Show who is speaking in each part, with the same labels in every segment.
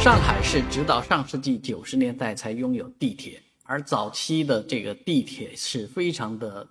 Speaker 1: 上海是直到上世纪九十年代才拥有地铁，而早期的这个地铁是非常的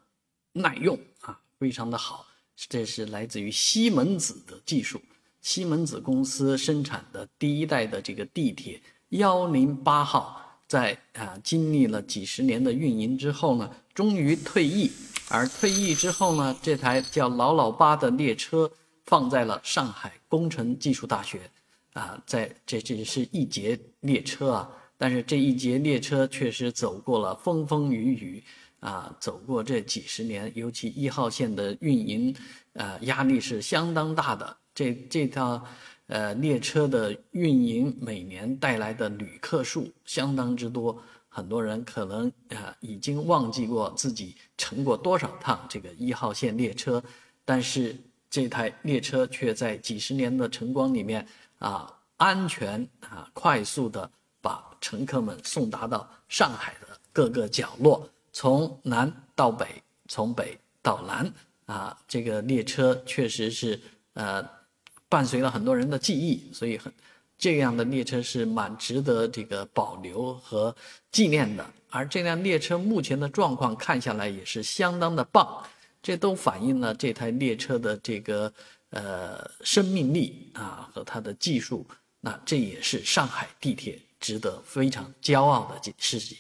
Speaker 1: 耐用啊，非常的好。这是来自于西门子的技术，西门子公司生产的第一代的这个地铁幺零八号，在啊经历了几十年的运营之后呢，终于退役。而退役之后呢，这台叫老老八的列车放在了上海工程技术大学。啊，在这这是一节列车啊，但是这一节列车确实走过了风风雨雨啊，走过这几十年，尤其一号线的运营，呃，压力是相当大的。这这套呃列车的运营每年带来的旅客数相当之多，很多人可能啊已经忘记过自己乘过多少趟这个一号线列车，但是这台列车却在几十年的晨光里面。啊，安全啊，快速的把乘客们送达到上海的各个角落，从南到北，从北到南啊，这个列车确实是呃，伴随了很多人的记忆，所以很这样的列车是蛮值得这个保留和纪念的。而这辆列车目前的状况看下来也是相当的棒，这都反映了这台列车的这个。呃，生命力啊和它的技术，那这也是上海地铁值得非常骄傲的事情。